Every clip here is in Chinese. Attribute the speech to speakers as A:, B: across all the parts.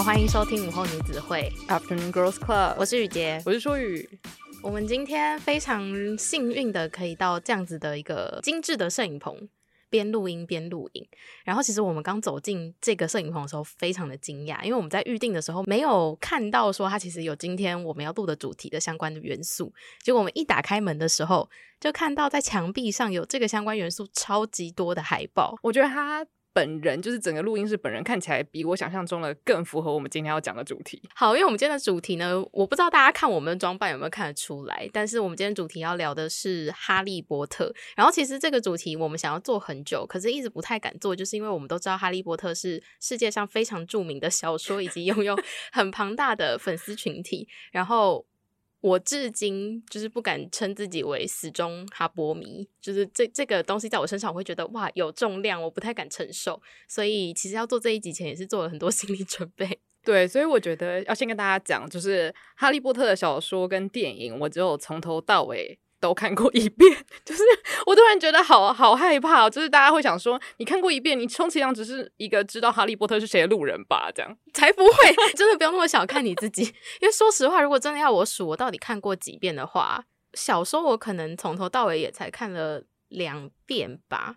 A: 好，欢迎收听午后女子会
B: Afternoon Girls Club。
A: 我是雨洁，
B: 我是舒雨。
A: 我们今天非常幸运的可以到这样子的一个精致的摄影棚，边录音边录影。然后，其实我们刚走进这个摄影棚的时候，非常的惊讶，因为我们在预定的时候没有看到说它其实有今天我们要录的主题的相关的元素。结果我们一打开门的时候，就看到在墙壁上有这个相关元素超级多的海报。
B: 我觉得它。本人就是整个录音室本人看起来比我想象中的更符合我们今天要讲的主题。
A: 好，因为我们今天的主题呢，我不知道大家看我们的装扮有没有看得出来，但是我们今天主题要聊的是哈利波特。然后其实这个主题我们想要做很久，可是一直不太敢做，就是因为我们都知道哈利波特是世界上非常著名的小说，以及拥有 很庞大的粉丝群体。然后。我至今就是不敢称自己为死忠哈波迷，就是这这个东西在我身上，我会觉得哇有重量，我不太敢承受。所以其实要做这一集前，也是做了很多 心理准备。
B: 对，所以我觉得要先跟大家讲，就是哈利波特的小说跟电影，我只有从头到尾。都看过一遍，就是我突然觉得好好害怕，就是大家会想说，你看过一遍，你充其量只是一个知道哈利波特是谁的路人吧？这样
A: 才不会，真的不用那么小看你自己。因为说实话，如果真的要我数我到底看过几遍的话，小说我可能从头到尾也才看了两遍吧。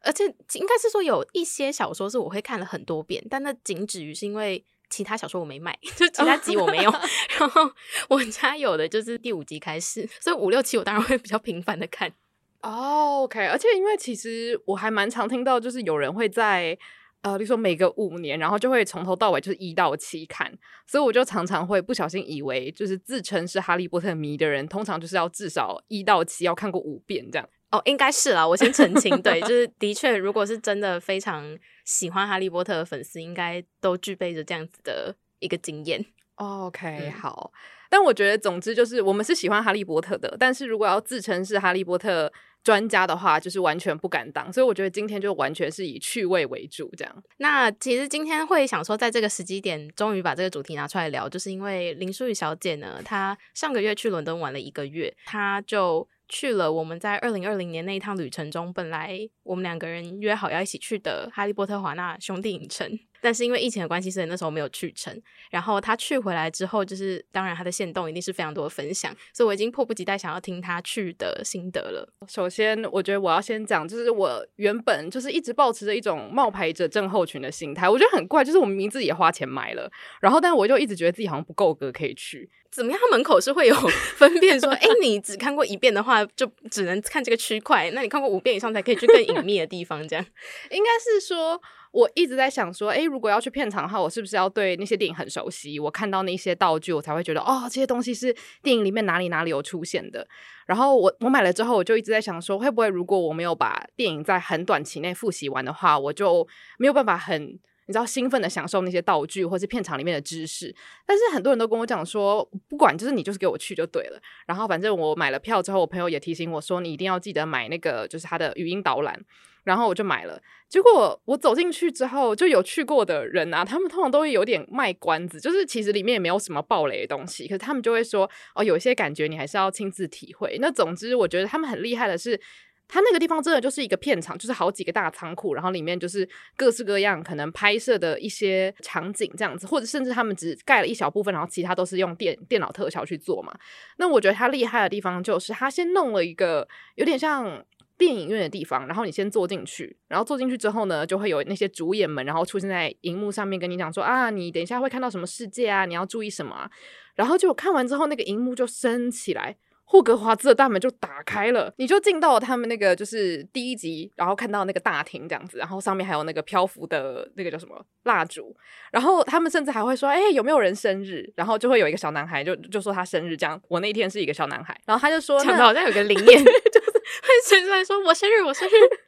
A: 而且应该是说有一些小说是我会看了很多遍，但那仅止于是因为。其他小说我没买，就其他集我没有。然后我家有的就是第五集开始，所以五六七我当然会比较频繁的看。
B: Oh, OK，而且因为其实我还蛮常听到，就是有人会在呃，比如说每个五年，然后就会从头到尾就是一到七看，所以我就常常会不小心以为，就是自称是哈利波特迷的人，通常就是要至少一到七要看过五遍这样。
A: 哦，应该是啦，我先澄清，对，就是的确，如果是真的非常喜欢哈利波特的粉丝，应该都具备着这样子的一个经验。
B: OK，好，但我觉得，总之就是我们是喜欢哈利波特的，但是如果要自称是哈利波特专家的话，就是完全不敢当。所以我觉得今天就完全是以趣味为主，这样。
A: 那其实今天会想说，在这个时机点，终于把这个主题拿出来聊，就是因为林淑宇小姐呢，她上个月去伦敦玩了一个月，她就。去了我们在二零二零年那一趟旅程中，本来我们两个人约好要一起去的哈利波特华纳兄弟影城。但是因为疫情的关系，所以那时候没有去成。然后他去回来之后，就是当然他的线动一定是非常多的分享，所以我已经迫不及待想要听他去的心得了。
B: 首先，我觉得我要先讲，就是我原本就是一直保持着一种冒牌者症候群的心态，我觉得很怪，就是我明明自己也花钱买了，然后但我就一直觉得自己好像不够格可以去。
A: 怎么样？他门口是会有 分辨说，哎、欸，你只看过一遍的话，就只能看这个区块；那你看过五遍以上，才可以去更隐秘的地方。这样
B: 应该是说。我一直在想说，诶，如果要去片场的话，我是不是要对那些电影很熟悉？我看到那些道具，我才会觉得，哦，这些东西是电影里面哪里哪里有出现的。然后我我买了之后，我就一直在想说，会不会如果我没有把电影在很短期内复习完的话，我就没有办法很你知道兴奋的享受那些道具或是片场里面的知识。但是很多人都跟我讲说，不管就是你就是给我去就对了。然后反正我买了票之后，我朋友也提醒我说，你一定要记得买那个就是他的语音导览。然后我就买了，结果我走进去之后，就有去过的人啊，他们通常都会有点卖关子，就是其实里面也没有什么爆雷的东西，可是他们就会说哦，有一些感觉你还是要亲自体会。那总之，我觉得他们很厉害的是，他那个地方真的就是一个片场，就是好几个大仓库，然后里面就是各式各样可能拍摄的一些场景这样子，或者甚至他们只盖了一小部分，然后其他都是用电电脑特效去做嘛。那我觉得他厉害的地方就是他先弄了一个有点像。电影院的地方，然后你先坐进去，然后坐进去之后呢，就会有那些主演们，然后出现在荧幕上面跟你讲说啊，你等一下会看到什么世界啊，你要注意什么，然后就看完之后，那个荧幕就升起来，霍格华兹的大门就打开了，你就进到了他们那个就是第一集，然后看到那个大厅这样子，然后上面还有那个漂浮的那个叫什么蜡烛，然后他们甚至还会说，哎、欸，有没有人生日？然后就会有一个小男孩就就说他生日这样。我那一天是一个小男孩，然后他就说，
A: 讲的好像有个灵验，就是会伸出来说我生日，我生日。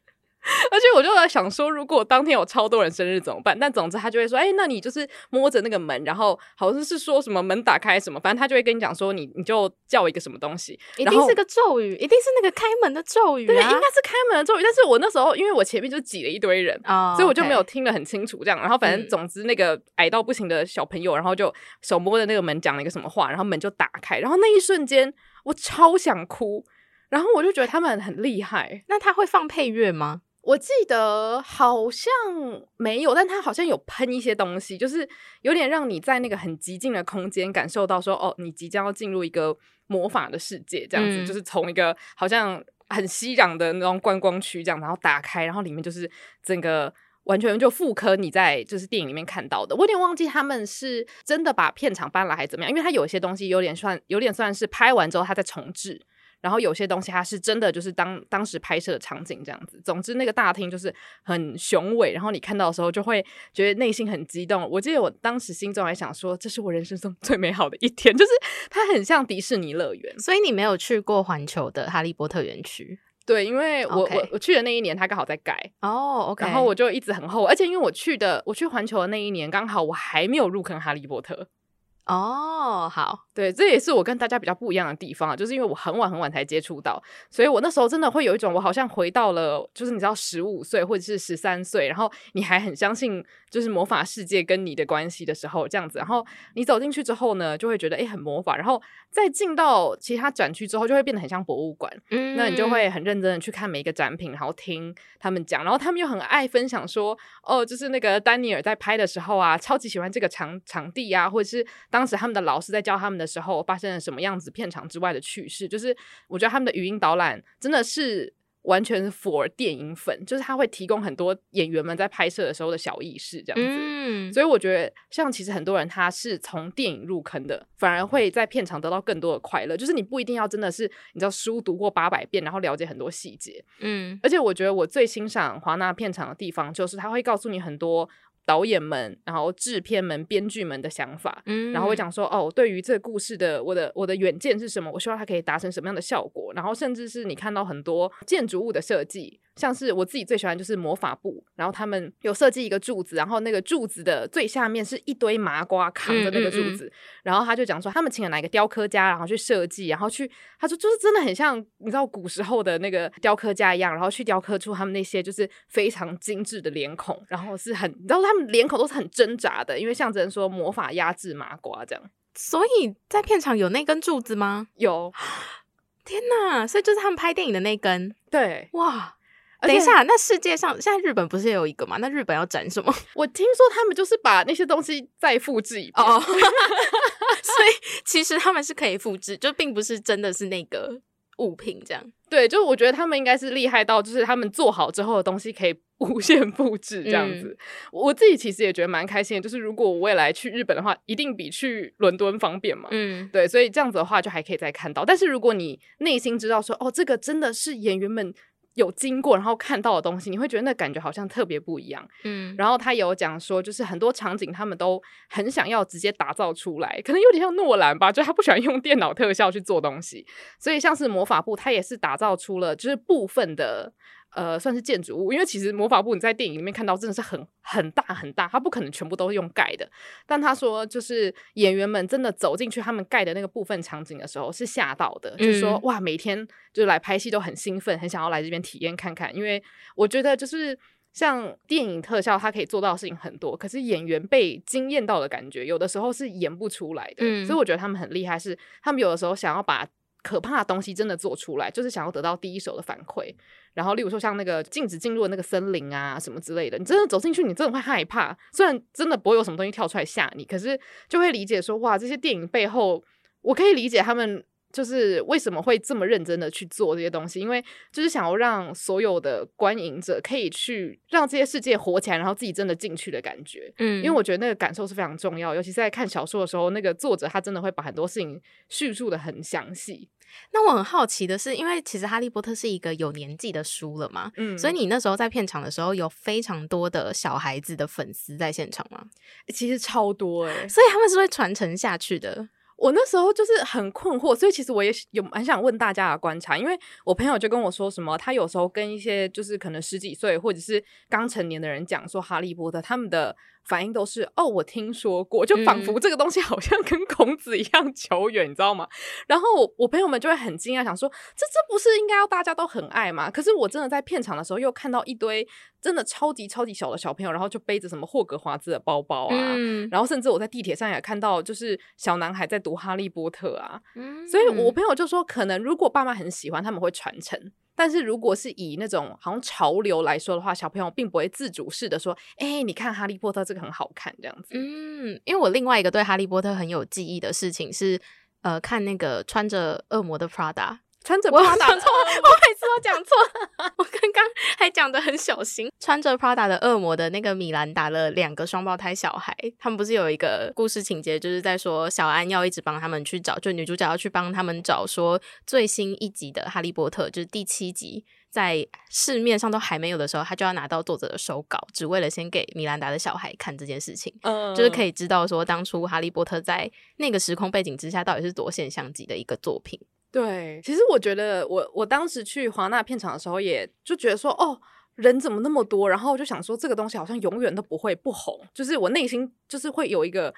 B: 而且我就在想说，如果当天有超多人生日怎么办？但总之他就会说，哎、欸，那你就是摸着那个门，然后好像是说什么门打开什么，反正他就会跟你讲说，你你就叫一个什么东西，
A: 一定是个咒语，一定是那个开门的咒语、啊，
B: 对，应该是开门的咒语。但是我那时候因为我前面就挤了一堆人，oh. 所以我就没有听得很清楚这样。然后反正总之那个矮到不行的小朋友，然后就手摸着那个门讲了一个什么话，然后门就打开，然后那一瞬间我超想哭，然后我就觉得他们很厉害。
A: 那他会放配乐吗？
B: 我记得好像没有，但他好像有喷一些东西，就是有点让你在那个很极静的空间感受到说，哦，你即将要进入一个魔法的世界，这样子，嗯、就是从一个好像很熙攘的那种观光区这样，然后打开，然后里面就是整个完全就复刻你在就是电影里面看到的。我有点忘记他们是真的把片场搬来还是怎么样，因为他有些东西有点算有点算是拍完之后他再重制。然后有些东西它是真的，就是当当时拍摄的场景这样子。总之，那个大厅就是很雄伟，然后你看到的时候就会觉得内心很激动。我记得我当时心中还想说，这是我人生中最美好的一天，就是它很像迪士尼乐园。
A: 所以你没有去过环球的哈利波特园区？
B: 对，因为我.我我去的那一年，它刚好在改
A: 哦。Oh.
B: 然后我就一直很后悔，而且因为我去的我去环球的那一年，刚好我还没有入坑哈利波特。
A: 哦，好，
B: 对，这也是我跟大家比较不一样的地方啊，就是因为我很晚很晚才接触到，所以我那时候真的会有一种我好像回到了，就是你知道十五岁或者是十三岁，然后你还很相信就是魔法世界跟你的关系的时候这样子，然后你走进去之后呢，就会觉得诶很魔法，然后再进到其他展区之后，就会变得很像博物馆，嗯，那你就会很认真的去看每一个展品，然后听他们讲，然后他们又很爱分享说，哦，就是那个丹尼尔在拍的时候啊，超级喜欢这个场场地啊，或者是当时他们的老师在教他们的时候发生了什么样子片场之外的趣事，就是我觉得他们的语音导览真的是完全 for 电影粉，就是他会提供很多演员们在拍摄的时候的小意识这样子。嗯，所以我觉得像其实很多人他是从电影入坑的，反而会在片场得到更多的快乐。就是你不一定要真的是你知道书读过八百遍，然后了解很多细节。嗯，而且我觉得我最欣赏华纳片场的地方，就是他会告诉你很多。导演们，然后制片们、编剧们的想法，嗯，然后我讲说，哦，对于这个故事的我的我的远见是什么？我希望它可以达成什么样的效果？然后甚至是你看到很多建筑物的设计。像是我自己最喜欢就是魔法部，然后他们有设计一个柱子，然后那个柱子的最下面是一堆麻瓜扛着那个柱子，嗯嗯嗯，然后他就讲说他们请了哪一个雕刻家，然后去设计，然后去他说就是真的很像你知道古时候的那个雕刻家一样，然后去雕刻出他们那些就是非常精致的脸孔，然后是很你知道他们脸孔都是很挣扎的，因为象征说魔法压制麻瓜这样。
A: 所以在片场有那根柱子吗？
B: 有，
A: 天哪！所以就是他们拍电影的那根，
B: 对，
A: 哇。等一下，那世界上现在日本不是也有一个吗？那日本要展什么？
B: 我听说他们就是把那些东西再复制一遍哦，所
A: 以其实他们是可以复制，就并不是真的是那个物品这样。
B: 对，就我觉得他们应该是厉害到，就是他们做好之后的东西可以无限复制这样子。嗯、我自己其实也觉得蛮开心的，就是如果我未来去日本的话，一定比去伦敦方便嘛。嗯，对，所以这样子的话就还可以再看到。但是如果你内心知道说，哦，这个真的是演员们。有经过然后看到的东西，你会觉得那感觉好像特别不一样。嗯，然后他有讲说，就是很多场景他们都很想要直接打造出来，可能有点像诺兰吧，就他不喜欢用电脑特效去做东西，所以像是魔法部，他也是打造出了就是部分的。呃，算是建筑物，因为其实魔法部你在电影里面看到真的是很很大很大，它不可能全部都是用盖的。但他说，就是演员们真的走进去他们盖的那个部分场景的时候，是吓到的，嗯、就是说哇，每天就来拍戏都很兴奋，很想要来这边体验看看。因为我觉得就是像电影特效，它可以做到的事情很多，可是演员被惊艳到的感觉，有的时候是演不出来的。嗯、所以我觉得他们很厉害，是他们有的时候想要把。可怕的东西真的做出来，就是想要得到第一手的反馈。然后，例如说像那个禁止进入的那个森林啊，什么之类的，你真的走进去，你真的会害怕。虽然真的不会有什么东西跳出来吓你，可是就会理解说，哇，这些电影背后，我可以理解他们就是为什么会这么认真的去做这些东西？因为就是想要让所有的观影者可以去让这些世界活起来，然后自己真的进去的感觉。嗯，因为我觉得那个感受是非常重要，尤其是在看小说的时候，那个作者他真的会把很多事情叙述的很详细。
A: 那我很好奇的是，因为其实《哈利波特》是一个有年纪的书了嘛，嗯，所以你那时候在片场的时候，有非常多的小孩子的粉丝在现场吗？
B: 其实超多哎、欸，
A: 所以他们是会传承下去的。
B: 我那时候就是很困惑，所以其实我也有蛮想问大家的观察，因为我朋友就跟我说什么，他有时候跟一些就是可能十几岁或者是刚成年的人讲说《哈利波特》，他们的反应都是哦，我听说过，就仿佛这个东西好像跟孔子一样久远，嗯、你知道吗？然后我我朋友们就会很惊讶，想说这这不是应该要大家都很爱吗？可是我真的在片场的时候又看到一堆真的超级超级小的小朋友，然后就背着什么霍格华兹的包包啊，嗯、然后甚至我在地铁上也看到就是小男孩在读《哈利波特》啊，嗯、所以我朋友就说，可能如果爸妈很喜欢，他们会传承。但是如果是以那种好像潮流来说的话，小朋友并不会自主式的说：“哎、你看《哈利波特》这个很好看。”这样子。嗯，
A: 因为我另外一个对《哈利波特》很有记忆的事情是，呃，看那个穿着恶魔的 Prada。
B: 穿着 Prada 的，我
A: 每次都讲错，我刚刚还讲的很小心。穿着 Prada 的恶魔的那个米兰达的两个双胞胎小孩，他们不是有一个故事情节，就是在说小安要一直帮他们去找，就女主角要去帮他们找，说最新一集的《哈利波特》就是第七集，在市面上都还没有的时候，他就要拿到作者的手稿，只为了先给米兰达的小孩看这件事情，嗯，就是可以知道说当初《哈利波特》在那个时空背景之下到底是多现象级的一个作品。
B: 对，其实我觉得我我当时去华纳片场的时候，也就觉得说，哦，人怎么那么多？然后我就想说，这个东西好像永远都不会不红，就是我内心就是会有一个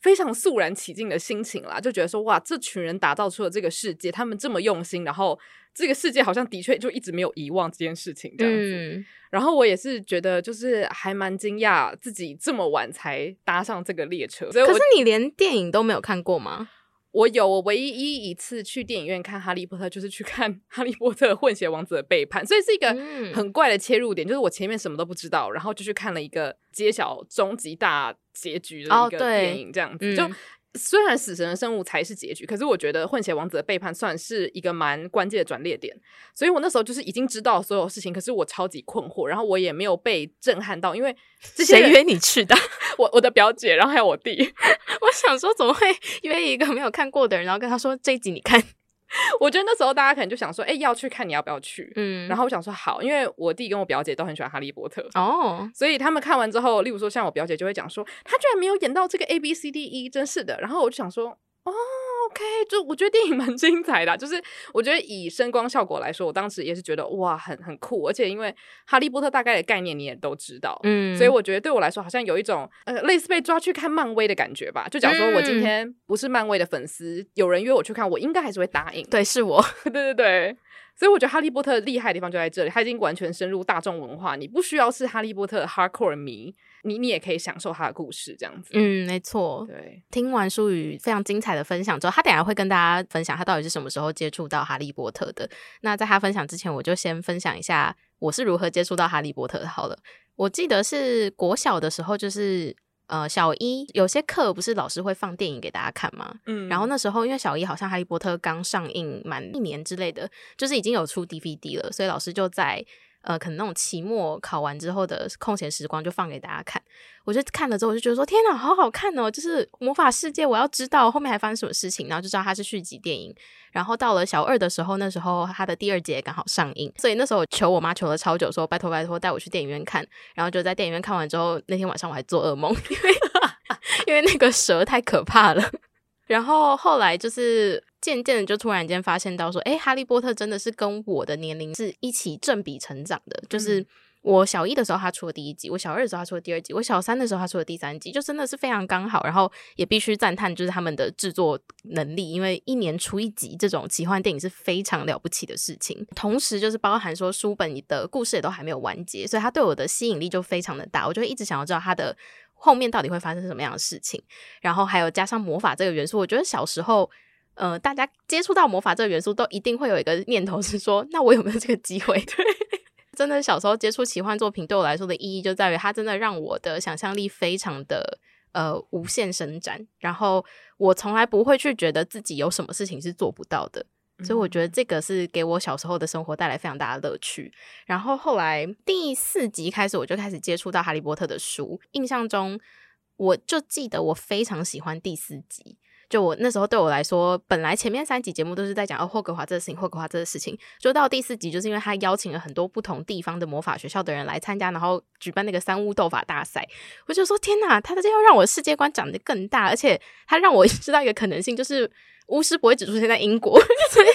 B: 非常肃然起敬的心情啦，就觉得说，哇，这群人打造出了这个世界，他们这么用心，然后这个世界好像的确就一直没有遗忘这件事情这样子。嗯、然后我也是觉得，就是还蛮惊讶自己这么晚才搭上这个列车。
A: 可是你连电影都没有看过吗？
B: 我有，我唯一一次去电影院看《哈利波特》，就是去看《哈利波特：混血王子的背叛》，所以是一个很怪的切入点，就是我前面什么都不知道，然后就去看了一个揭晓终极大结局的一个电影，这样子、哦、就。虽然死神的生物才是结局，可是我觉得混血王子的背叛算是一个蛮关键的转捩点。所以我那时候就是已经知道所有事情，可是我超级困惑，然后我也没有被震撼到，因为
A: 谁约你去的？
B: 我我的表姐，然后还有我弟。
A: 我想说，怎么会约一个没有看过的人，然后跟他说这一集你看？
B: 我觉得那时候大家可能就想说，哎、欸，要去看，你要不要去？嗯，然后我想说好，因为我弟跟我表姐都很喜欢哈利波特哦，所以他们看完之后，例如说像我表姐就会讲说，他居然没有演到这个 A B C D E，真是的。然后我就想说，哦。OK，就我觉得电影蛮精彩的啊，就是我觉得以声光效果来说，我当时也是觉得哇，很很酷，而且因为哈利波特大概的概念你也都知道，嗯，所以我觉得对我来说好像有一种呃类似被抓去看漫威的感觉吧。就假如说我今天不是漫威的粉丝，嗯，有人约我去看，我应该还是会答应。
A: 对，是我，
B: 对 对对。所以我觉得哈利波特厉害的地方就在这里，他已经完全深入大众文化，你不需要是哈利波特的 hardcore 迷。你你也可以享受他的故事，这样子。
A: 嗯，没错。对，听完舒宇非常精彩的分享之后，他等下会跟大家分享他到底是什么时候接触到哈利波特的。那在他分享之前，我就先分享一下我是如何接触到哈利波特的。好了，我记得是国小的时候，就是呃小一有些课不是老师会放电影给大家看吗？嗯，然后那时候因为小一好像哈利波特刚上映满一年之类的，就是已经有出 DVD 了，所以老师就在。呃，可能那种期末考完之后的空闲时光，就放给大家看。我就看了之后，我就觉得说：“天哪，好好看哦！”就是魔法世界，我要知道后面还发生什么事情，然后就知道它是续集电影。然后到了小二的时候，那时候它的第二集也刚好上映，所以那时候我求我妈求了超久，说：“拜托拜托，带我去电影院看。”然后就在电影院看完之后，那天晚上我还做噩梦，因为 因为那个蛇太可怕了。然后后来就是渐渐的，就突然间发现到说，哎，哈利波特真的是跟我的年龄是一起正比成长的。就是我小一的时候他出了第一集，我小二的时候他出了第二集，我小三的时候他出了第三集，就真的是非常刚好。然后也必须赞叹，就是他们的制作能力，因为一年出一集这种奇幻电影是非常了不起的事情。同时就是包含说书本里的故事也都还没有完结，所以他对我的吸引力就非常的大，我就会一直想要知道他的。后面到底会发生什么样的事情？然后还有加上魔法这个元素，我觉得小时候，呃，大家接触到魔法这个元素，都一定会有一个念头是说，那我有没有这个机会？对，真的小时候接触奇幻作品，对我来说的意义就在于，它真的让我的想象力非常的呃无限伸展，然后我从来不会去觉得自己有什么事情是做不到的。所以我觉得这个是给我小时候的生活带来非常大的乐趣。然后后来第四集开始，我就开始接触到哈利波特的书。印象中，我就记得我非常喜欢第四集。就我那时候对我来说，本来前面三集节目都是在讲哦霍格华兹的事情，霍格华兹的事情。就到第四集，就是因为他邀请了很多不同地方的魔法学校的人来参加，然后举办那个三巫斗法大赛。我就说天哪，他这要让我世界观长得更大，而且他让我 知道一个可能性，就是。巫师不会只出现在英国，所以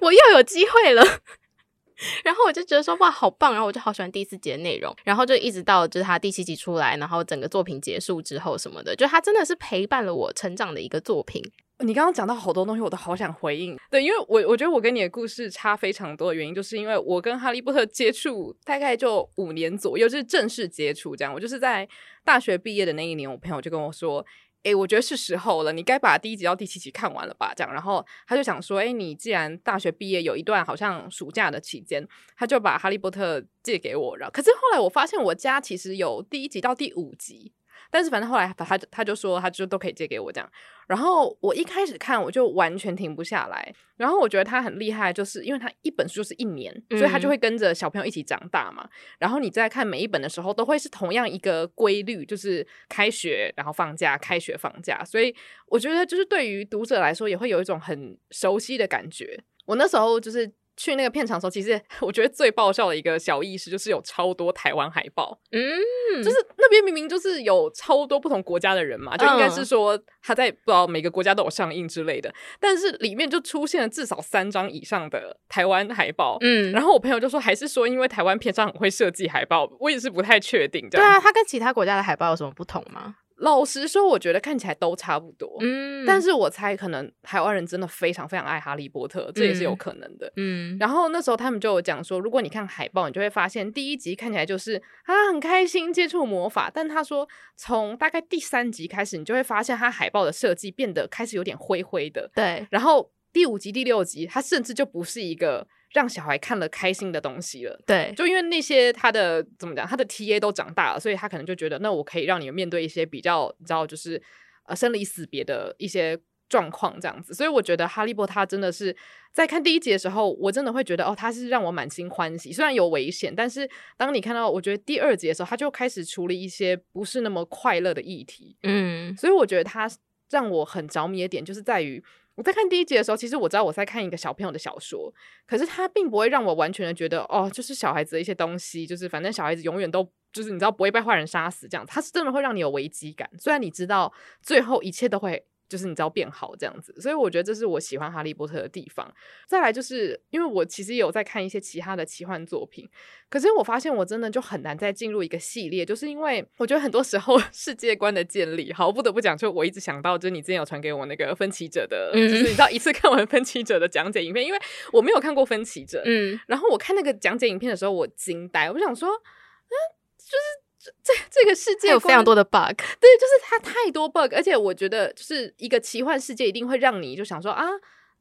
A: 我又有机会了。然后我就觉得说哇，好棒！然后我就好喜欢第四集的内容。然后就一直到就是他第七集出来，然后整个作品结束之后什么的，就他真的是陪伴了我成长的一个作品。
B: 你刚刚讲到好多东西，我都好想回应。对，因为我我觉得我跟你的故事差非常多的原因，就是因为我跟哈利波特接触大概就五年左右，就是正式接触这样。我就是在大学毕业的那一年，我朋友就跟我说。诶，我觉得是时候了，你该把第一集到第七集看完了吧？这样，然后他就想说，诶，你既然大学毕业有一段好像暑假的期间，他就把《哈利波特》借给我。然后，可是后来我发现我家其实有第一集到第五集。但是反正后来他他就说他就都可以借给我这样，然后我一开始看我就完全停不下来，然后我觉得他很厉害，就是因为他一本书就是一年，所以他就会跟着小朋友一起长大嘛。然后你在看每一本的时候，都会是同样一个规律，就是开学然后放假，开学放假，所以我觉得就是对于读者来说也会有一种很熟悉的感觉。我那时候就是。去那个片场的时候，其实 我觉得最爆笑的一个小意识就是有超多台湾海报，嗯，就是那边明明就是有超多不同国家的人嘛，就应该是说他在不知道每个国家都有上映之类的，但是里面就出现了至少三张以上的台湾海报，嗯，然后我朋友就说还是说因为台湾片商很会设计海报，我也是不太确定，对
A: 啊，它跟其他国家的海报有什么不同吗？
B: 老实说，我觉得看起来都差不多。嗯，但是我猜可能台湾人真的非常非常爱哈利波特，这也是有可能的。嗯，然后那时候他们就有讲说，如果你看海报，你就会发现第一集看起来就是他很开心接触魔法，但他说从大概第三集开始，你就会发现他海报的设计变得开始有点灰灰的。
A: 对，
B: 然后第五集、第六集，他甚至就不是一个。让小孩看了开心的东西了，
A: 对，
B: 就因为那些他的怎么讲，他的 TA 都长大了，所以他可能就觉得，那我可以让你们面对一些比较，你知道，就是呃生离死别的一些状况这样子。所以我觉得哈利波特他真的是在看第一集的时候，我真的会觉得哦，他是让我满心欢喜。虽然有危险，但是当你看到我觉得第二集的时候，他就开始处理一些不是那么快乐的议题。嗯，所以我觉得他让我很着迷的点就是在于。我在看第一集的时候，其实我知道我在看一个小朋友的小说，可是他并不会让我完全的觉得哦，就是小孩子的一些东西，就是反正小孩子永远都就是你知道不会被坏人杀死这样，他是真的会让你有危机感。虽然你知道最后一切都会。就是你知道变好这样子，所以我觉得这是我喜欢哈利波特的地方。再来就是因为我其实有在看一些其他的奇幻作品，可是我发现我真的就很难再进入一个系列，就是因为我觉得很多时候 世界观的建立，好，不得不讲，就我一直想到，就是你之前有传给我那个分歧者的，嗯、就是你知道一次看完分歧者的讲解影片，因为我没有看过分歧者，嗯，然后我看那个讲解影片的时候，我惊呆，我想说，嗯，就是。这这个世界
A: 有非常多的 bug，
B: 对，就是它太多 bug，而且我觉得就是一个奇幻世界一定会让你就想说啊。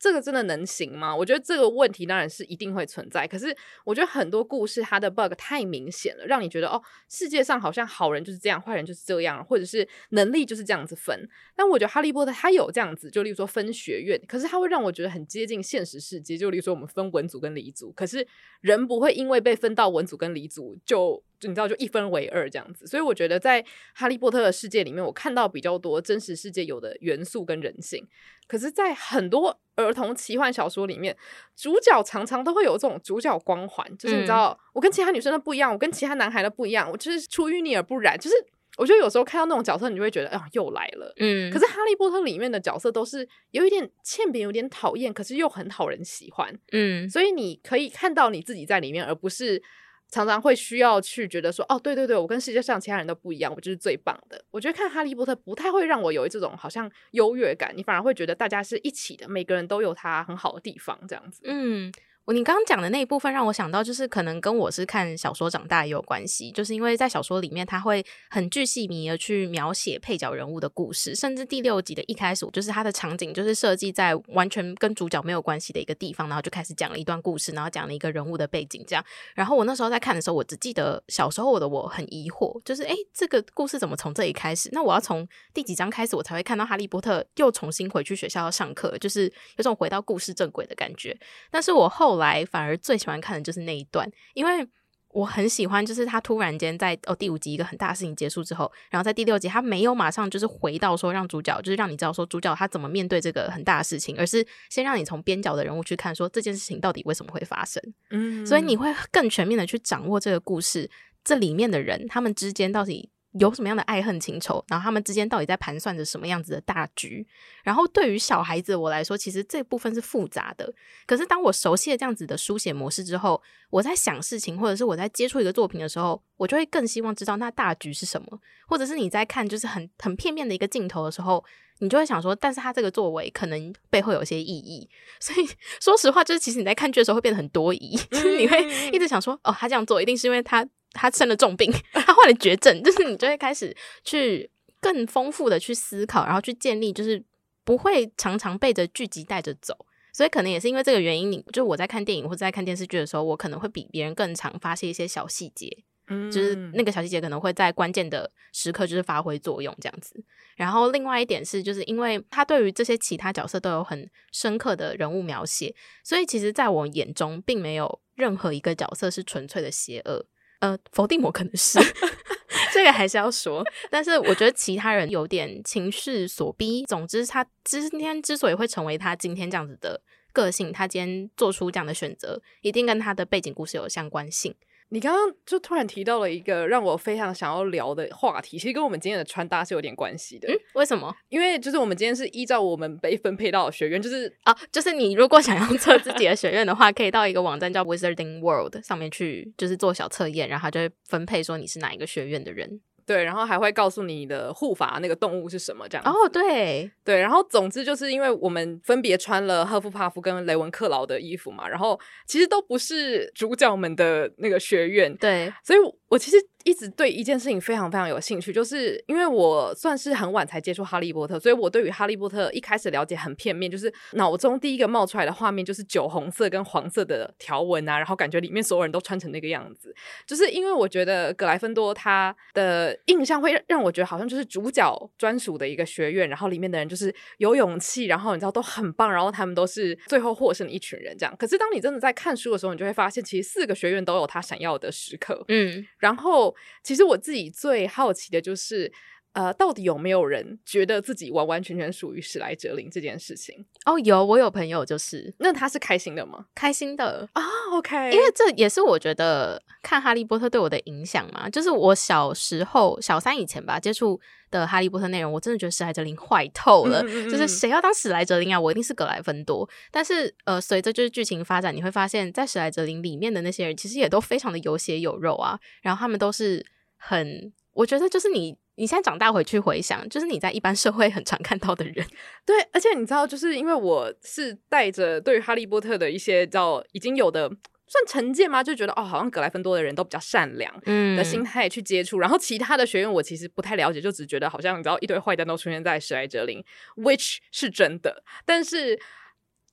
B: 这个真的能行吗？我觉得这个问题当然是一定会存在。可是我觉得很多故事它的 bug 太明显了，让你觉得哦，世界上好像好人就是这样，坏人就是这样，或者是能力就是这样子分。但我觉得哈利波特它有这样子，就例如说分学院，可是它会让我觉得很接近现实世界。就例如说我们分文组跟理组，可是人不会因为被分到文组跟理组就就你知道就一分为二这样子。所以我觉得在哈利波特的世界里面，我看到比较多真实世界有的元素跟人性。可是，在很多儿童奇幻小说里面，主角常常都会有这种主角光环，就是你知道，嗯、我跟其他女生的不一样，我跟其他男孩的不一样，我就是出淤泥而不染。就是我觉得有时候看到那种角色，你就会觉得，啊，又来了。嗯。可是《哈利波特》里面的角色都是有一点欠扁，有点讨厌，可是又很讨人喜欢。嗯。所以你可以看到你自己在里面，而不是。常常会需要去觉得说，哦，对对对，我跟世界上其他人都不一样，我就是最棒的。我觉得看《哈利波特》不太会让我有这种好像优越感，你反而会觉得大家是一起的，每个人都有他很好的地方，这样子。
A: 嗯，我你刚刚讲的那一部分让我想到，就是可能跟我是看小说长大也有关系，就是因为在小说里面，他会很具细迷的去描写配角人物的故事，甚至第六集的一开始，就是他的场景就是设计在完全跟主角没有关系的一个地方，然后就开始讲了一段故事，然后讲了一个人物的背景，这样。然后我那时候在看的时候，我只记得小时候的我很疑惑，就是诶，这个故事怎么从这里开始？那我要从第几章开始，我才会看到哈利波特又重新回去学校上课，就是有种回到故事正轨的感觉。但是我后来反而最喜欢看的就是那一段，因为我很喜欢，就是他突然间在哦第五集一个很大的事情结束之后，然后在第六集他没有马上就是回到说让主角，就是让你知道说主角他怎么面对这个很大的事情，而是先让你从边角的人物去看说这件事情到底为什么会发生，嗯，所以你会更全面的去掌握这个故事，这里面的人他们之间到底。有什么样的爱恨情仇，然后他们之间到底在盘算着什么样子的大局？然后对于小孩子我来说，其实这部分是复杂的。可是当我熟悉了这样子的书写模式之后，我在想事情，或者是我在接触一个作品的时候，我就会更希望知道那大局是什么。或者是你在看就是很很片面的一个镜头的时候，你就会想说，但是他这个作为可能背后有些意义。所以说实话，就是其实你在看剧的时候会变得很多疑，就是你会一直想说，哦，他这样做一定是因为他。他生了重病，他患了绝症，就是你就会开始去更丰富的去思考，然后去建立，就是不会常常背着剧集带着走。所以可能也是因为这个原因，你就我在看电影或者在看电视剧的时候，我可能会比别人更常发现一些小细节，嗯，就是那个小细节可能会在关键的时刻就是发挥作用这样子。然后另外一点是，就是因为他对于这些其他角色都有很深刻的人物描写，所以其实在我眼中，并没有任何一个角色是纯粹的邪恶。呃，否定我可能是 这个还是要说，但是我觉得其他人有点情势所逼。总之，他今天之所以会成为他今天这样子的个性，他今天做出这样的选择，一定跟他的背景故事有相关性。
B: 你刚刚就突然提到了一个让我非常想要聊的话题，其实跟我们今天的穿搭是有点关系的。
A: 嗯，为什么？
B: 因为就是我们今天是依照我们被分配到的学院，就是
A: 啊，就是你如果想要测自己的学院的话，可以到一个网站叫 Wizarding World 上面去，就是做小测验，然后他就会分配说你是哪一个学院的人。
B: 对，然后还会告诉你的护法那个动物是什么，这样
A: 哦，对
B: 对，然后总之就是因为我们分别穿了赫夫帕夫跟雷文克劳的衣服嘛，然后其实都不是主角们的那个学院，
A: 对，
B: 所以我其实。一直对一件事情非常非常有兴趣，就是因为我算是很晚才接触哈利波特，所以我对于哈利波特一开始了解很片面，就是脑中第一个冒出来的画面就是酒红色跟黄色的条纹啊，然后感觉里面所有人都穿成那个样子，就是因为我觉得格莱芬多他的印象会让我觉得好像就是主角专属的一个学院，然后里面的人就是有勇气，然后你知道都很棒，然后他们都是最后获胜的一群人这样。可是当你真的在看书的时候，你就会发现其实四个学院都有他闪耀的时刻，嗯，然后。其实我自己最好奇的就是，呃，到底有没有人觉得自己完完全全属于史莱哲林这件事情？
A: 哦，有，我有朋友就是，
B: 那他是开心的吗？
A: 开心的
B: 啊、oh，OK，
A: 因为这也是我觉得看哈利波特对我的影响嘛，就是我小时候小三以前吧接触的哈利波特内容，我真的觉得史莱哲林坏透了，嗯嗯嗯，就是谁要当史莱哲林啊？我一定是格莱芬多。但是呃，随着就是剧情发展，你会发现在史莱哲林里面的那些人，其实也都非常的有血有肉啊，然后他们都是。很，我觉得就是你，你现在长大回去回想，就是你在一般社会很常看到的人，
B: 对，而且你知道，就是因为我是带着对于哈利波特的一些叫已经有的算成见吗？就觉得哦，好像格莱芬多的人都比较善良，嗯的心态去接触，然后其他的学院我其实不太了解，就只觉得好像你知道一堆坏蛋都出现在史莱哲林，which 是真的，但是。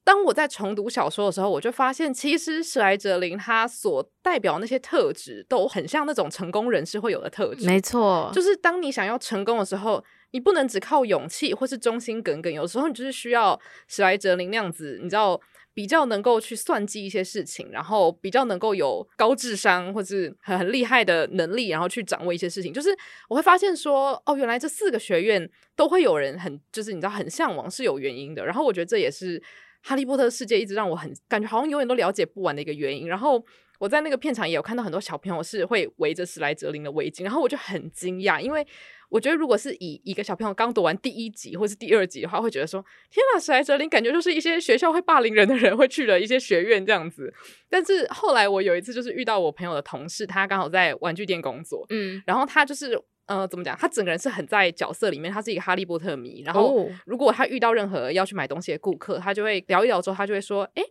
B: 当我在重读小说的时候，我就发现，其实史莱哲林他所代表那些特质，都很像那种成功人士会有的特质。
A: 没错，
B: 就是当你想要成功的时候，你不能只靠勇气或是忠心耿耿，有时候你就是需要史莱哲林那样子，你知道，比较能够去算计一些事情，然后比较能够有高智商或是很很厉害的能力，然后去掌握一些事情。就是我会发现说，哦，原来这四个学院都会有人很，就是你知道，很向往是有原因的。然后我觉得这也是。哈利波特世界一直让我很感觉好像永远都了解不完的一个原因。然后我在那个片场也有看到很多小朋友是会围着史莱哲林的围巾，然后我就很惊讶，因为我觉得如果是以一个小朋友刚读完第一集或是第二集的话，会觉得说天哪，史莱哲林感觉就是一些学校会霸凌人的人会去的一些学院这样子。但是后来我有一次就是遇到我朋友的同事，他刚好在玩具店工作，嗯，然后他就是。呃，怎么讲？他整个人是很在角色里面，他是一个哈利波特迷。然后，如果他遇到任何要去买东西的顾客，他就会聊一聊之后，他就会说：“哎，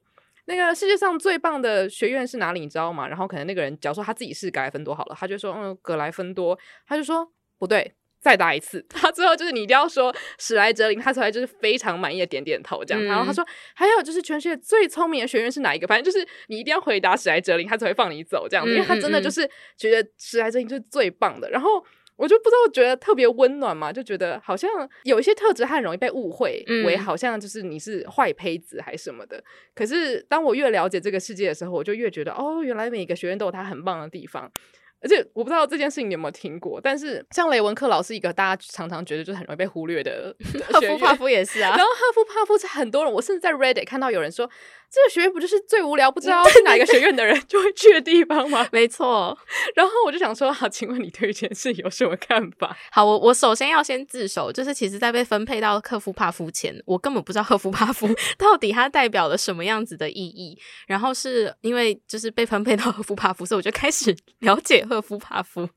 B: 那个世界上最棒的学院是哪里？你知道吗？然后可能那个人假如说他自己是格莱芬多好了，他就说嗯，格莱芬多，他就说不对。再答一次，他最后就是你一定要说史莱哲林，他出来就是非常满意的点点头这样。嗯、然后他说还有就是全世界最聪明的学院是哪一个？反正就是你一定要回答史莱哲林，他才会放你走这样。嗯、因为他真的就是觉得史莱哲林就是最棒的。嗯、然后我就不知道觉得特别温暖嘛，就觉得好像有一些特质他很容易被误会为好像就是你是坏胚子还是什么的。嗯、可是当我越了解这个世界的时候，我就越觉得哦，原来每一个学院都有它很棒的地方。而且我不知道这件事情你有没有听过，但是像雷文克劳是一个大家常常觉得就是很容易被忽略的，
A: 赫夫帕夫也是啊。
B: 然后赫夫帕夫是很多人，我甚至在 Reddit 看到有人说，这个学院不就是最无聊，不知道是哪一个学院的人 就会去的地方吗？
A: 没错。
B: 然后我就想说，好，请问你对这件事有什么看法？
A: 好，我我首先要先自首，就是其实在被分配到赫夫帕夫前，我根本不知道赫夫帕夫到底它代表了什么样子的意义。然后是因为就是被分配到赫夫帕夫，所以我就开始了解赫夫帕夫。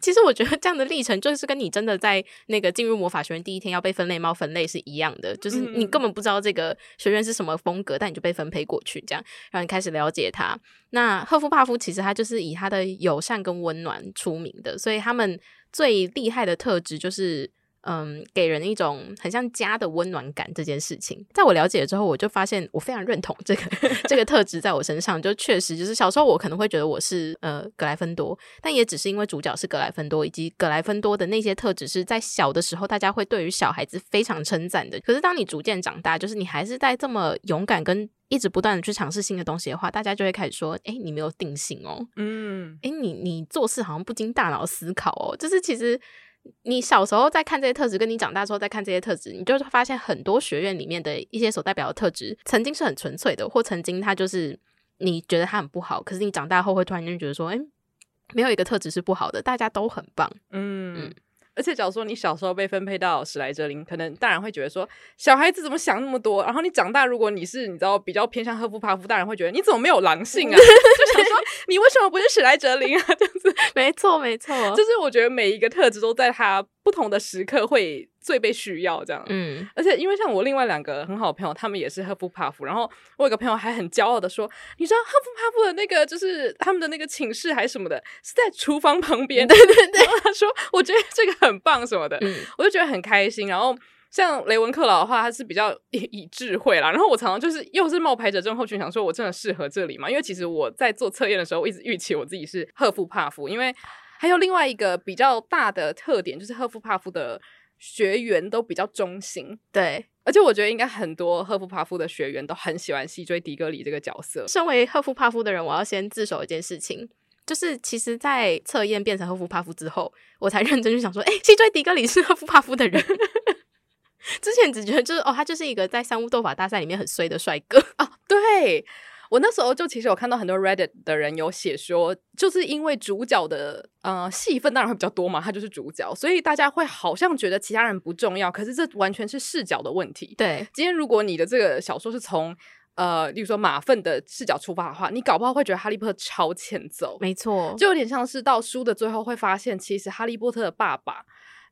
A: 其实我觉得这样的历程就是跟你真的在那个进入魔法学院第一天要被分类猫分类是一样的，就是你根本不知道这个学院是什么风格，但你就被分配过去，这样让你开始了解它。那赫夫帕夫其实他就是以他的友善跟温暖出名的，所以他们最厉害的特质就是。嗯，给人一种很像家的温暖感。这件事情，在我了解了之后，我就发现我非常认同这个 这个特质在我身上。就确实，就是小时候我可能会觉得我是呃格莱芬多，但也只是因为主角是格莱芬多，以及格莱芬多的那些特质是在小的时候大家会对于小孩子非常称赞的。可是当你逐渐长大，就是你还是在这么勇敢跟一直不断的去尝试新的东西的话，大家就会开始说：哎，你没有定性哦，嗯，哎，你你做事好像不经大脑思考哦，就是其实。你小时候在看这些特质，跟你长大之后再看这些特质，你就会发现很多学院里面的一些所代表的特质，曾经是很纯粹的，或曾经它就是你觉得它很不好，可是你长大后会突然间觉得说，哎，没有一个特质是不好的，大家都很棒。嗯。嗯
B: 而且，假如说你小时候被分配到史莱哲林，可能大人会觉得说，小孩子怎么想那么多？然后你长大，如果你是你知道比较偏向赫夫帕夫，大人会觉得你怎么没有狼性啊？就想说你为什么不是史莱哲林啊？这样子，
A: 没错没错，
B: 就是我觉得每一个特质都在他不同的时刻会最被需要这样，嗯，而且因为像我另外两个很好的朋友，他们也是赫夫帕夫，然后我有个朋友还很骄傲的说，你知道赫夫帕夫的那个就是他们的那个寝室还是什么的，是在厨房旁边，对对对，他说我觉得这个很棒什么的，嗯，我就觉得很开心。然后像雷文克劳的话，他是比较以，以智慧啦，然后我常常就是又是冒牌者症候群，想说我真的适合这里吗？因为其实我在做测验的时候，我一直预期我自己是赫夫帕夫，因为还有另外一个比较大的特点就是赫夫帕夫的。学员都比较忠心，
A: 对，
B: 而且我觉得应该很多赫夫帕夫的学员都很喜欢西追迪格里这个角色。
A: 身为赫夫帕夫的人，我要先自首一件事情，就是其实，在测验变成赫夫帕夫之后，我才认真去想说，哎、欸，西追迪格里是赫夫帕夫的人。之前只觉得就是哦，他就是一个在三巫斗法大赛里面很衰的帅哥
B: 哦，对。我那时候就其实有看到很多 Reddit 的人有写说，就是因为主角的呃戏份当然会比较多嘛，他就是主角，所以大家会好像觉得其他人不重要。可是这完全是视角的问题。
A: 对，
B: 今天如果你的这个小说是从呃，例如说马粪的视角出发的话，你搞不好会觉得哈利波特超欠揍。
A: 没错，
B: 就有点像是到书的最后会发现，其实哈利波特的爸爸。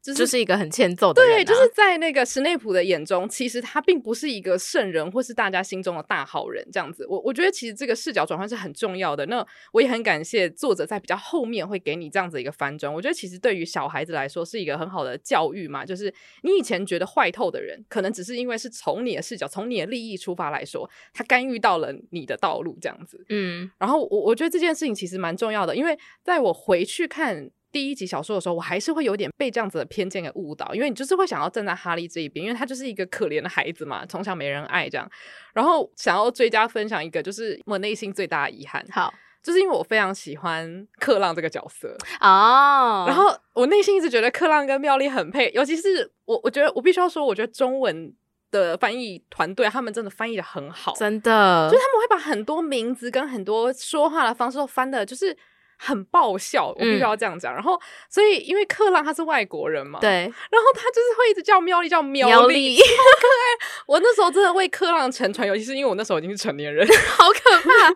A: 就是、就是一个很欠揍的人、啊，
B: 对，就是在那个史内普的眼中，其实他并不是一个圣人，或是大家心中的大好人这样子。我我觉得其实这个视角转换是很重要的。那我也很感谢作者在比较后面会给你这样子一个翻转。我觉得其实对于小孩子来说是一个很好的教育嘛，就是你以前觉得坏透的人，可能只是因为是从你的视角、从你的利益出发来说，他干预到了你的道路这样子。嗯，然后我我觉得这件事情其实蛮重要的，因为在我回去看。第一集小说的时候，我还是会有点被这样子的偏见给误导，因为你就是会想要站在哈利这一边，因为他就是一个可怜的孩子嘛，从小没人爱这样。然后想要追加分享一个，就是我内心最大的遗憾，
A: 好，
B: 就是因为我非常喜欢克浪这个角色
A: 哦。
B: 然后我内心一直觉得克浪跟妙丽很配，尤其是我，我觉得我必须要说，我觉得中文的翻译团队他们真的翻译的很好，
A: 真的，
B: 就是他们会把很多名字跟很多说话的方式都翻的，就是。很爆笑，我必须要这样讲。嗯、然后，所以因为克浪他是外国人嘛，
A: 对，
B: 然后他就是会一直叫喵丽，叫妙丽，
A: 丽
B: 好可爱。我那时候真的为克浪沉船，尤其是因为我那时候已经是成年人，
A: 好可怕。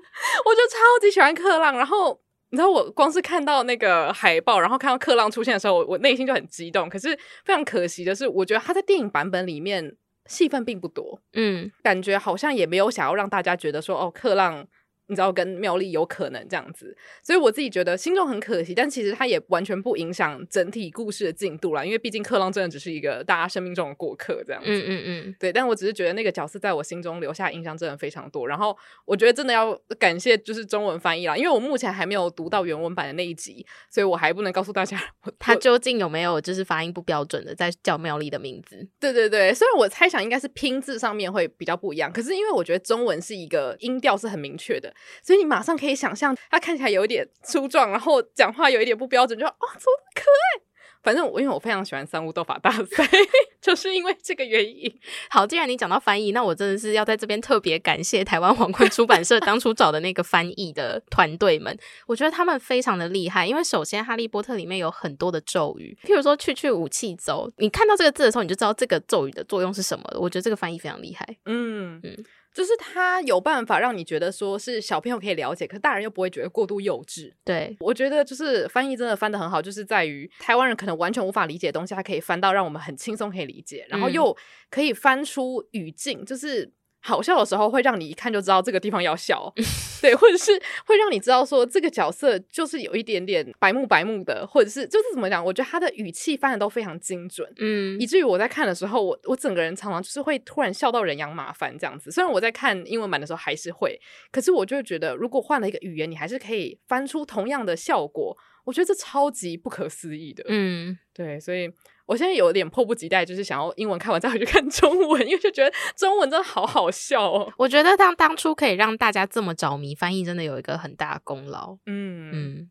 B: 我就超级喜欢克浪。然后，你知道，我光是看到那个海报，然后看到克浪出现的时候，我我内心就很激动。可是非常可惜的是，我觉得他在电影版本里面戏份并不多，
A: 嗯，
B: 感觉好像也没有想要让大家觉得说哦，克浪。你知道跟妙丽有可能这样子，所以我自己觉得心中很可惜，但其实它也完全不影响整体故事的进度啦。因为毕竟克浪真的只是一个大家生命中的过客这样子。
A: 嗯嗯嗯，
B: 对。但我只是觉得那个角色在我心中留下印象真的非常多。然后我觉得真的要感谢就是中文翻译啦，因为我目前还没有读到原文版的那一集，所以我还不能告诉大家
A: 他究竟有没有就是发音不标准的在叫妙丽的名字。
B: 对对对，虽然我猜想应该是拼字上面会比较不一样，可是因为我觉得中文是一个音调是很明确的。所以你马上可以想象，他看起来有一点粗壮，然后讲话有一点不标准，就哦，怎么可爱。反正我因为我非常喜欢三巫斗法大赛，就是因为这个原因。
A: 好，既然你讲到翻译，那我真的是要在这边特别感谢台湾皇冠出版社当初找的那个翻译的团队们，我觉得他们非常的厉害。因为首先《哈利波特》里面有很多的咒语，譬如说“去去武器走”，你看到这个字的时候，你就知道这个咒语的作用是什么了。我觉得这个翻译非常厉害。
B: 嗯嗯。就是他有办法让你觉得说是小朋友可以了解，可是大人又不会觉得过度幼稚。
A: 对，
B: 我觉得就是翻译真的翻得很好，就是在于台湾人可能完全无法理解的东西，他可以翻到让我们很轻松可以理解，然后又可以翻出语境，就是。好笑的时候会让你一看就知道这个地方要笑，对，或者是会让你知道说这个角色就是有一点点白目白目的，或者是就是怎么讲？我觉得他的语气翻的都非常精准，嗯，以至于我在看的时候，我我整个人常常就是会突然笑到人仰马翻这样子。虽然我在看英文版的时候还是会，可是我就会觉得如果换了一个语言，你还是可以翻出同样的效果。我觉得这超级不可思议的，嗯，对，所以。我现在有点迫不及待，就是想要英文看完再回去看中文，因为就觉得中文真的好好笑哦。
A: 我觉得当当初可以让大家这么着迷，翻译真的有一个很大的功劳。嗯嗯，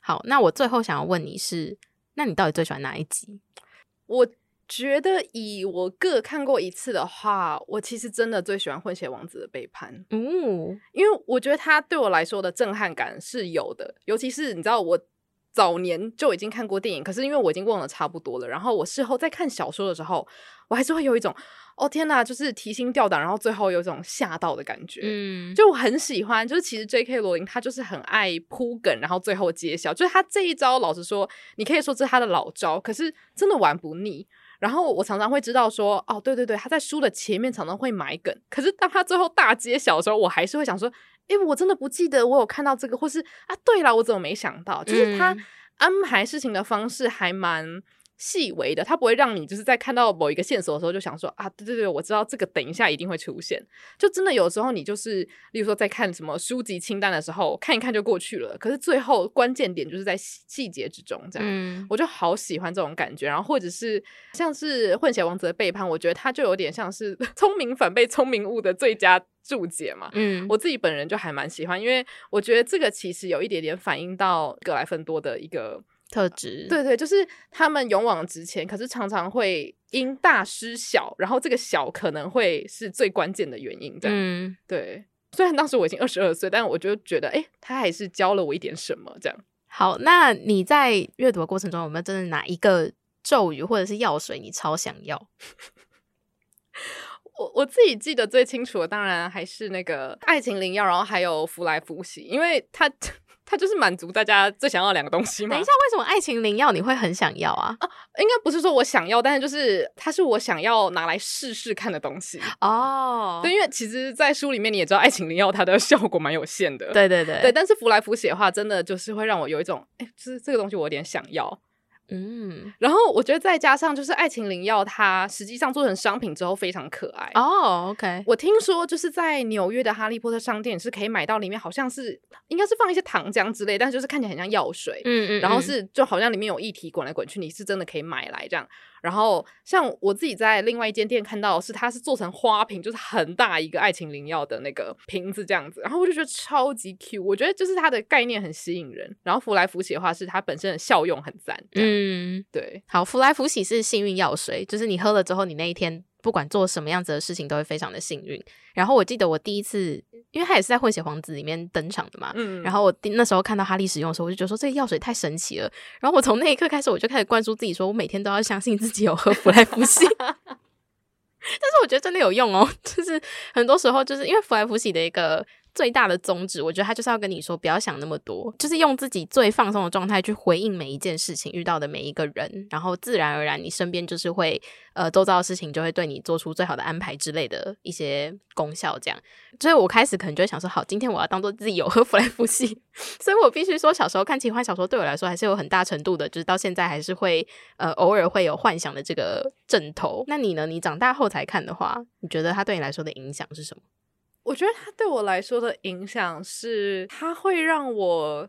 A: 好，那我最后想要问你是，那你到底最喜欢哪一集？
B: 我觉得以我各看过一次的话，我其实真的最喜欢《混血王子的背叛》。嗯，因为我觉得他对我来说的震撼感是有的，尤其是你知道我。早年就已经看过电影，可是因为我已经忘了差不多了。然后我事后在看小说的时候，我还是会有一种哦天哪，就是提心吊胆，然后最后有一种吓到的感觉。嗯，就我很喜欢，就是其实 J.K. 罗琳他就是很爱铺梗，然后最后揭晓。就是他这一招，老实说，你可以说这是他的老招，可是真的玩不腻。然后我常常会知道说，哦对对对，他在书的前面常常会埋梗，可是当他最后大揭晓的时候，我还是会想说。哎，我真的不记得我有看到这个，或是啊，对了，我怎么没想到？就是他安排事情的方式还蛮细微的，它不会让你就是在看到某一个线索的时候就想说啊，对对对，我知道这个等一下一定会出现。就真的有时候你就是，例如说在看什么书籍清单的时候，看一看就过去了。可是最后关键点就是在细节之中，这样，嗯，我就好喜欢这种感觉。然后或者是像是混血王子的背叛，我觉得他就有点像是 聪明反被聪明误的最佳。注解嘛，嗯，我自己本人就还蛮喜欢，因为我觉得这个其实有一点点反映到格莱芬多的一个
A: 特质，
B: 对对，就是他们勇往直前，可是常常会因大失小，然后这个小可能会是最关键的原因，这样，嗯，对。虽然当时我已经二十二岁，但我就觉得，哎，他还是教了我一点什么，这样。
A: 好，那你在阅读的过程中有没有真的哪一个咒语或者是药水你超想要？
B: 我我自己记得最清楚的，当然还是那个爱情灵药，然后还有福来福喜，因为它它就是满足大家最想要的两个东西嘛。
A: 等一下，为什么爱情灵药你会很想要啊？啊，
B: 应该不是说我想要，但是就是它是我想要拿来试试看的东西哦。对，因为其实，在书里面你也知道，爱情灵药它的效果蛮有限的。
A: 对对对
B: 对，但是服来服写的话，真的就是会让我有一种，哎，就是这个东西我有点想要。嗯，然后我觉得再加上就是爱情灵药，它实际上做成商品之后非常可爱
A: 哦。Oh, OK，
B: 我听说就是在纽约的哈利波特商店是可以买到里面好像是应该是放一些糖浆之类，但是就是看起来很像药水。嗯，嗯嗯，然后是就好像里面有液体滚来滚去，你是真的可以买来这样。然后像我自己在另外一间店看到的是，它是做成花瓶，就是很大一个爱情灵药的那个瓶子这样子。然后我就觉得超级 cute，我觉得就是它的概念很吸引人。然后福来福喜的话，是它本身的效用很赞。嗯，对。
A: 好，福来福喜是幸运药水，就是你喝了之后，你那一天。不管做什么样子的事情，都会非常的幸运。然后我记得我第一次，因为他也是在《混血皇子》里面登场的嘛，嗯，然后我那时候看到哈利使用的时候，我就觉得说这个药水太神奇了。然后我从那一刻开始，我就开始灌输自己说，我每天都要相信自己有喝福来福喜。但是我觉得真的有用哦，就是很多时候就是因为福来福喜的一个最大的宗旨，我觉得他就是要跟你说，不要想那么多，就是用自己最放松的状态去回应每一件事情，遇到的每一个人，然后自然而然，你身边就是会呃，周遭的事情就会对你做出最好的安排之类的一些功效。这样，所以我开始可能就会想说，好，今天我要当做自己有 和弗莱夫戏，所以我必须说，小时候看奇幻小说对我来说还是有很大程度的，就是到现在还是会呃偶尔会有幻想的这个阵头。那你呢？你长大后才看的话，你觉得它对你来说的影响是什么？
B: 我觉得它对我来说的影响是，它会让我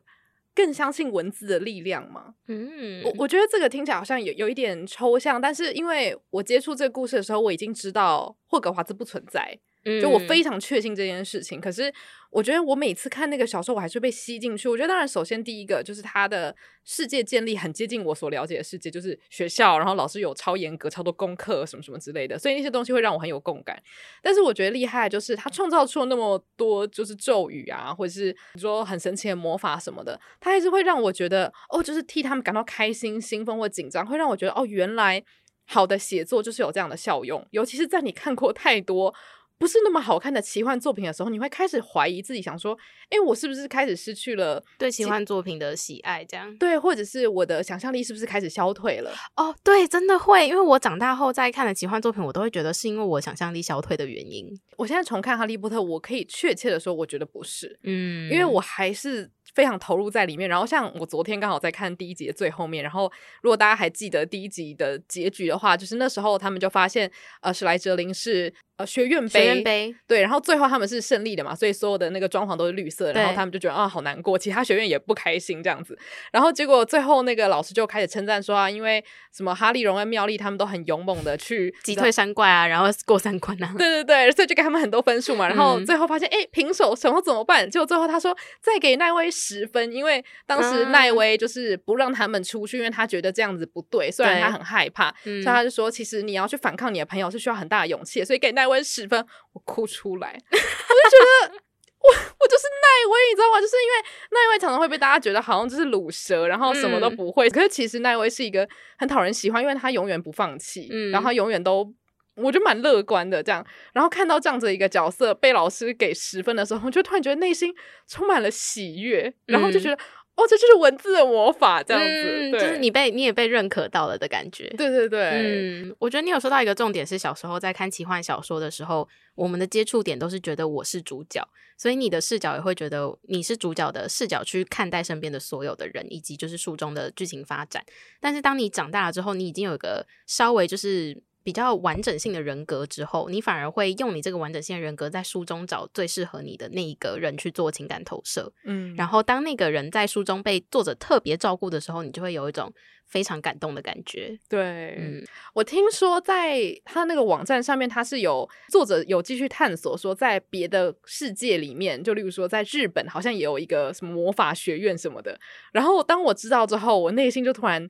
B: 更相信文字的力量嘛。嗯，我我觉得这个听起来好像有有一点抽象，但是因为我接触这个故事的时候，我已经知道霍格华兹不存在。就我非常确信这件事情，嗯，可是我觉得我每次看那个小说，我还是被吸进去。我觉得当然，首先第一个就是他的世界建立很接近我所了解的世界，就是学校，然后老师有超严格、超多功课什么什么之类的，所以那些东西会让我很有共感。但是我觉得厉害就是他创造出了那么多就是咒语啊，或者是你说很神奇的魔法什么的，他还是会让我觉得哦，就是替他们感到开心、兴奋或紧张，会让我觉得哦，原来好的写作就是有这样的效用，尤其是在你看过太多。不是那么好看的奇幻作品的时候，你会开始怀疑自己，想说：“哎，我是不是开始失去了
A: 对奇幻作品的喜爱？”这样
B: 对，或者是我的想象力是不是开始消退了？
A: 哦，对，真的会，因为我长大后再看的奇幻作品，我都会觉得是因为我想象力消退的原因。
B: 我现在重看《哈利波特》，我可以确切的说，我觉得不是，嗯，因为我还是。非常投入在里面，然后像我昨天刚好在看第一集的最后面，然后如果大家还记得第一集的结局的话，就是那时候他们就发现，呃，史莱哲林是呃学院杯，
A: 学院杯，
B: 对，然后最后他们是胜利的嘛，所以所有的那个装潢都是绿色的，然后他们就觉得啊好难过，其他学院也不开心这样子，然后结果最后那个老师就开始称赞说啊，因为什么哈利、荣恩、妙丽他们都很勇猛的去
A: 击退山怪啊，然后 过三关啊，
B: 对对对，所以就给他们很多分数嘛，然后最后发现哎、嗯、平手，然后怎么办？结果最后他说再给奈威十分，因为。当时奈威就是不让他们出去，因为他觉得这样子不对。虽然他很害怕，所以他就说：“其实你要去反抗你的朋友是需要很大的勇气。”所以给奈威十分，我哭出来，我就觉得我我就是奈威，你知道吗？就是因为奈威常常会被大家觉得好像就是卤蛇，然后什么都不会。可是其实奈威是一个很讨人喜欢，因为他永远不放弃，然后他永远都。我就蛮乐观的，这样，然后看到这样子一个角色被老师给十分的时候，我就突然觉得内心充满了喜悦，然后就觉得、嗯、哦，这就是文字的魔法，这样子，
A: 嗯、就是你被你也被认可到了的感觉。
B: 对对对，
A: 嗯，我觉得你有说到一个重点是，小时候在看奇幻小说的时候，我们的接触点都是觉得我是主角，所以你的视角也会觉得你是主角的视角去看待身边的所有的人，以及就是书中的剧情发展。但是当你长大了之后，你已经有一个稍微就是。比较完整性的人格之后，你反而会用你这个完整性的人格在书中找最适合你的那一个人去做情感投射。嗯，然后当那个人在书中被作者特别照顾的时候，你就会有一种非常感动的感觉。
B: 对，嗯，我听说在他那个网站上面，他是有作者有继续探索说，在别的世界里面，就例如说在日本，好像也有一个什么魔法学院什么的。然后当我知道之后，我内心就突然。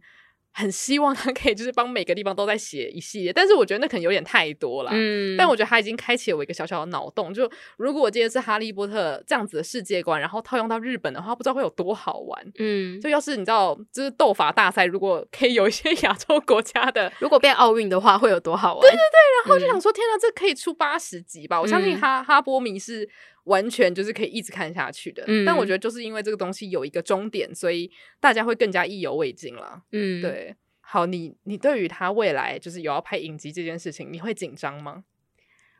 B: 很希望他可以就是帮每个地方都在写一系列，但是我觉得那可能有点太多了。嗯，但我觉得他已经开启了我一个小小的脑洞，就如果我今天是哈利波特这样子的世界观，然后套用到日本的话，不知道会有多好玩。嗯，就要是你知道，就是斗法大赛，如果可以有一些 亚洲国家的，
A: 如果变奥运的话，会有多好玩？
B: 对对对，然后就想说，嗯、天哪，这可以出八十集吧？我相信哈、嗯、哈波迷是。完全就是可以一直看下去的，嗯，但我觉得就是因为这个东西有一个终点，所以大家会更加意犹未尽了。嗯，对。好，你你对于他未来就是有要拍影集这件事情，你会紧张吗？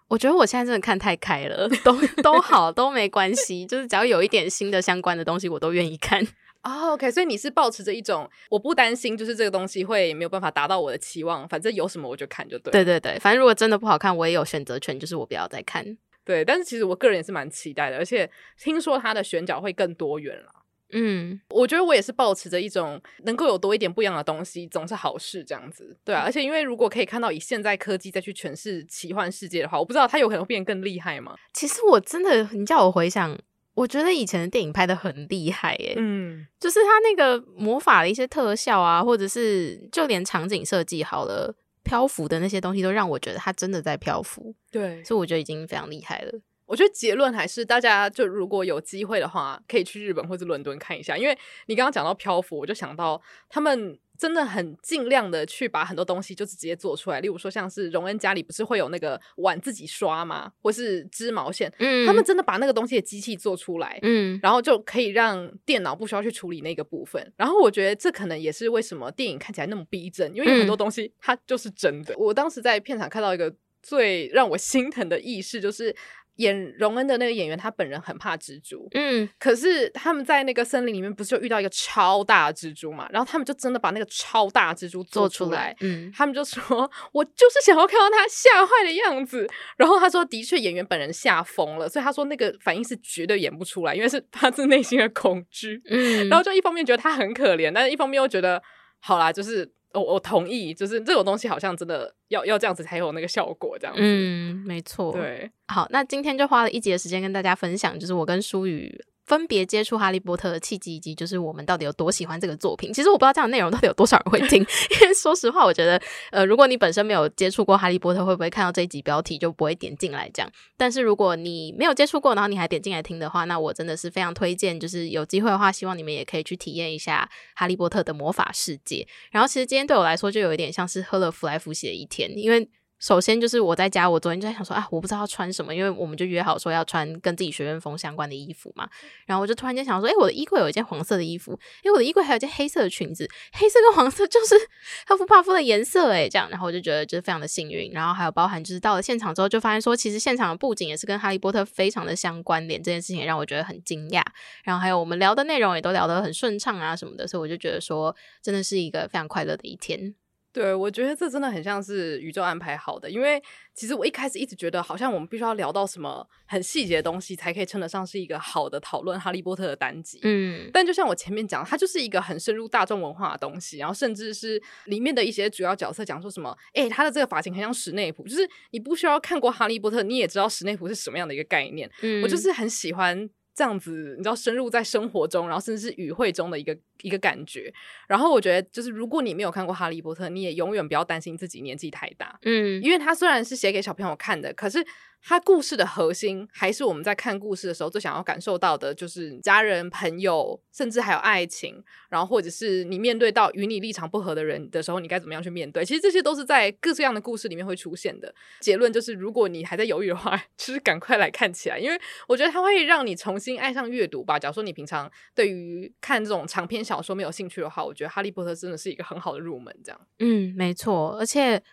A: 我觉得我现在真的看太开了，都都好都没关系，就是只要有一点新的相关的东西，我都愿意看。
B: 哦，oh，OK，所以你是保持着一种我不担心，就是这个东西会没有办法达到我的期望，反正有什么我就看就对。
A: 对对对，反正如果真的不好看，我也有选择权，就是我不要再看。
B: 对，但是其实我个人也是蛮期待的，而且听说它的选角会更多元了。嗯，我觉得我也是保持着一种能够有多一点不一样的东西，总是好事这样子。对啊，而且因为如果可以看到以现在科技再去诠释奇幻世界的话，我不知道它有可能会变得更厉害吗？
A: 其实我真的，你叫我回想，我觉得以前的电影拍得很厉害耶。嗯，就是他那个魔法的一些特效啊，或者是就连场景设计好了。漂浮的那些东西都让我觉得他真的在漂浮，
B: 对，
A: 所以我觉得已经非常厉害了。
B: 我觉得结论还是大家就如果有机会的话，可以去日本或者伦敦看一下，因为你刚刚讲到漂浮，我就想到他们真的很尽量的去把很多东西就是直接做出来。例如说，像是荣恩家里不是会有那个碗自己刷吗？或是织毛线，嗯，他们真的把那个东西的机器做出来，嗯，然后就可以让电脑不需要去处理那个部分。然后我觉得这可能也是为什么电影看起来那么逼真，因为有很多东西它就是真的。嗯、我当时在片场看到一个最让我心疼的意识，就是。演荣恩的那个演员，他本人很怕蜘蛛，嗯，可是他们在那个森林里面，不是就遇到一个超大的蜘蛛嘛？然后他们就真的把那个超大蜘蛛做出来，出来嗯，他们就说：“我就是想要看到他吓坏的样子。”然后他说：“的确，演员本人吓疯了，所以他说那个反应是绝对演不出来，因为是发自内心的恐惧。”嗯，然后就一方面觉得他很可怜，但是一方面又觉得好啦，就是。我、哦、我同意，就是这种东西好像真的要要这样子才有那个效果，这样子。
A: 嗯，没错。
B: 对，
A: 好，那今天就花了一集的时间跟大家分享，就是我跟舒宇。分别接触哈利波特的契机，以及就是我们到底有多喜欢这个作品。其实我不知道这样的内容到底有多少人会听，因为说实话，我觉得呃，如果你本身没有接触过哈利波特，会不会看到这一集标题就不会点进来这样？但是如果你没有接触过，然后你还点进来听的话，那我真的是非常推荐，就是有机会的话，希望你们也可以去体验一下哈利波特的魔法世界。然后其实今天对我来说，就有一点像是喝了福来福喜的一天，因为。首先就是我在家，我昨天就在想说啊，我不知道要穿什么，因为我们就约好说要穿跟自己学院风相关的衣服嘛。然后我就突然间想说，诶，我的衣柜有一件黄色的衣服，诶，我的衣柜还有一件黑色的裙子，黑色跟黄色就是赫夫帕夫的颜色诶，这样。然后我就觉得就是非常的幸运。然后还有包含就是到了现场之后，就发现说其实现场的布景也是跟哈利波特非常的相关联，这件事情也让我觉得很惊讶。然后还有我们聊的内容也都聊得很顺畅啊什么的，所以我就觉得说真的是一个非常快乐的一天。
B: 对，我觉得这真的很像是宇宙安排好的，因为其实我一开始一直觉得，好像我们必须要聊到什么很细节的东西，才可以称得上是一个好的讨论哈利波特的单集。嗯，但就像我前面讲，它就是一个很深入大众文化的东西，然后甚至是里面的一些主要角色讲说什么，诶，他的这个发型很像史内普，就是你不需要看过哈利波特，你也知道史内普是什么样的一个概念。嗯，我就是很喜欢。这样子，你知道深入在生活中，然后甚至是语汇中的一个一个感觉。然后我觉得，就是如果你没有看过《哈利波特》，你也永远不要担心自己年纪太大，嗯，因为它虽然是写给小朋友看的，可是。它故事的核心还是我们在看故事的时候最想要感受到的，就是家人、朋友，甚至还有爱情。然后或者是你面对到与你立场不合的人的时候，你该怎么样去面对？其实这些都是在各式各样的故事里面会出现的。结论就是，如果你还在犹豫的话，其 实赶快来看起来，因为我觉得它会让你重新爱上阅读吧。假如说你平常对于看这种长篇小说没有兴趣的话，我觉得《哈利波特》真的是一个很好的入门。这样，嗯，
A: 没错，而且。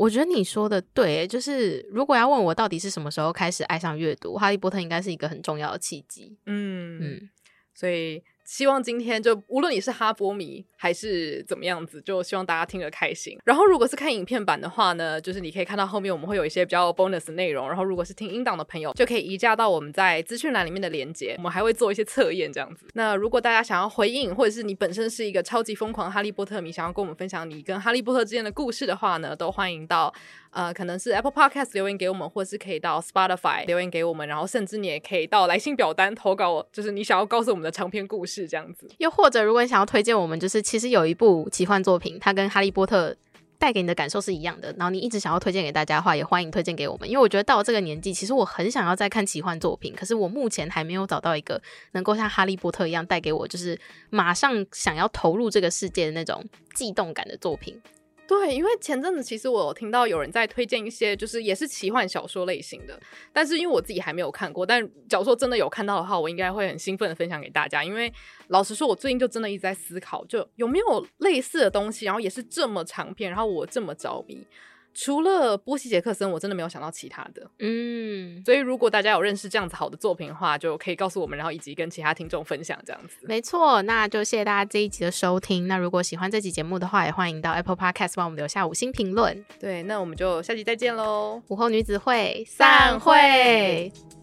A: 我觉得你说的对，就是如果要问我到底是什么时候开始爱上阅读，《哈利波特》应该是一个很重要的契机。嗯
B: 嗯，所以。希望今天就无论你是哈波迷还是怎么样子，就希望大家听得开心。然后如果是看影片版的话呢，就是你可以看到后面我们会有一些比较 bonus 的内容。然后如果是听音档的朋友，就可以移驾到我们在资讯栏里面的连接。我们还会做一些测验这样子。那如果大家想要回应，或者是你本身是一个超级疯狂哈利波特迷，想要跟我们分享你跟哈利波特之间的故事的话呢，都欢迎到。呃，可能是 Apple Podcast 留言给我们，或是可以到 Spotify 留言给我们，然后甚至你也可以到来信表单投稿，就是你想要告诉我们的长篇故事是这样子。
A: 又或者，如果你想要推荐我们，就是其实有一部奇幻作品，它跟哈利波特带给你的感受是一样的，然后你一直想要推荐给大家的话，也欢迎推荐给我们。因为我觉得到了这个年纪，其实我很想要再看奇幻作品，可是我目前还没有找到一个能够像哈利波特一样带给我就是马上想要投入这个世界的那种悸动感的作品。
B: 对，因为前阵子其实我有听到有人在推荐一些，就是也是奇幻小说类型的，但是因为我自己还没有看过，但假如说真的有看到的话，我应该会很兴奋的分享给大家。因为老实说，我最近就真的一直在思考，就有没有类似的东西，然后也是这么长篇，然后我这么着迷。除了波西·杰克森，我真的没有想到其他的。嗯，所以如果大家有认识这样子好的作品的话，就可以告诉我们，然后以及跟其他听众分享这样子。
A: 没错，那就谢谢大家这一集的收听。那如果喜欢这集节目的话，也欢迎到 Apple Podcast 帮我们留下五星评论。
B: 对，那我们就下期再见喽！
A: 午后女子会散会。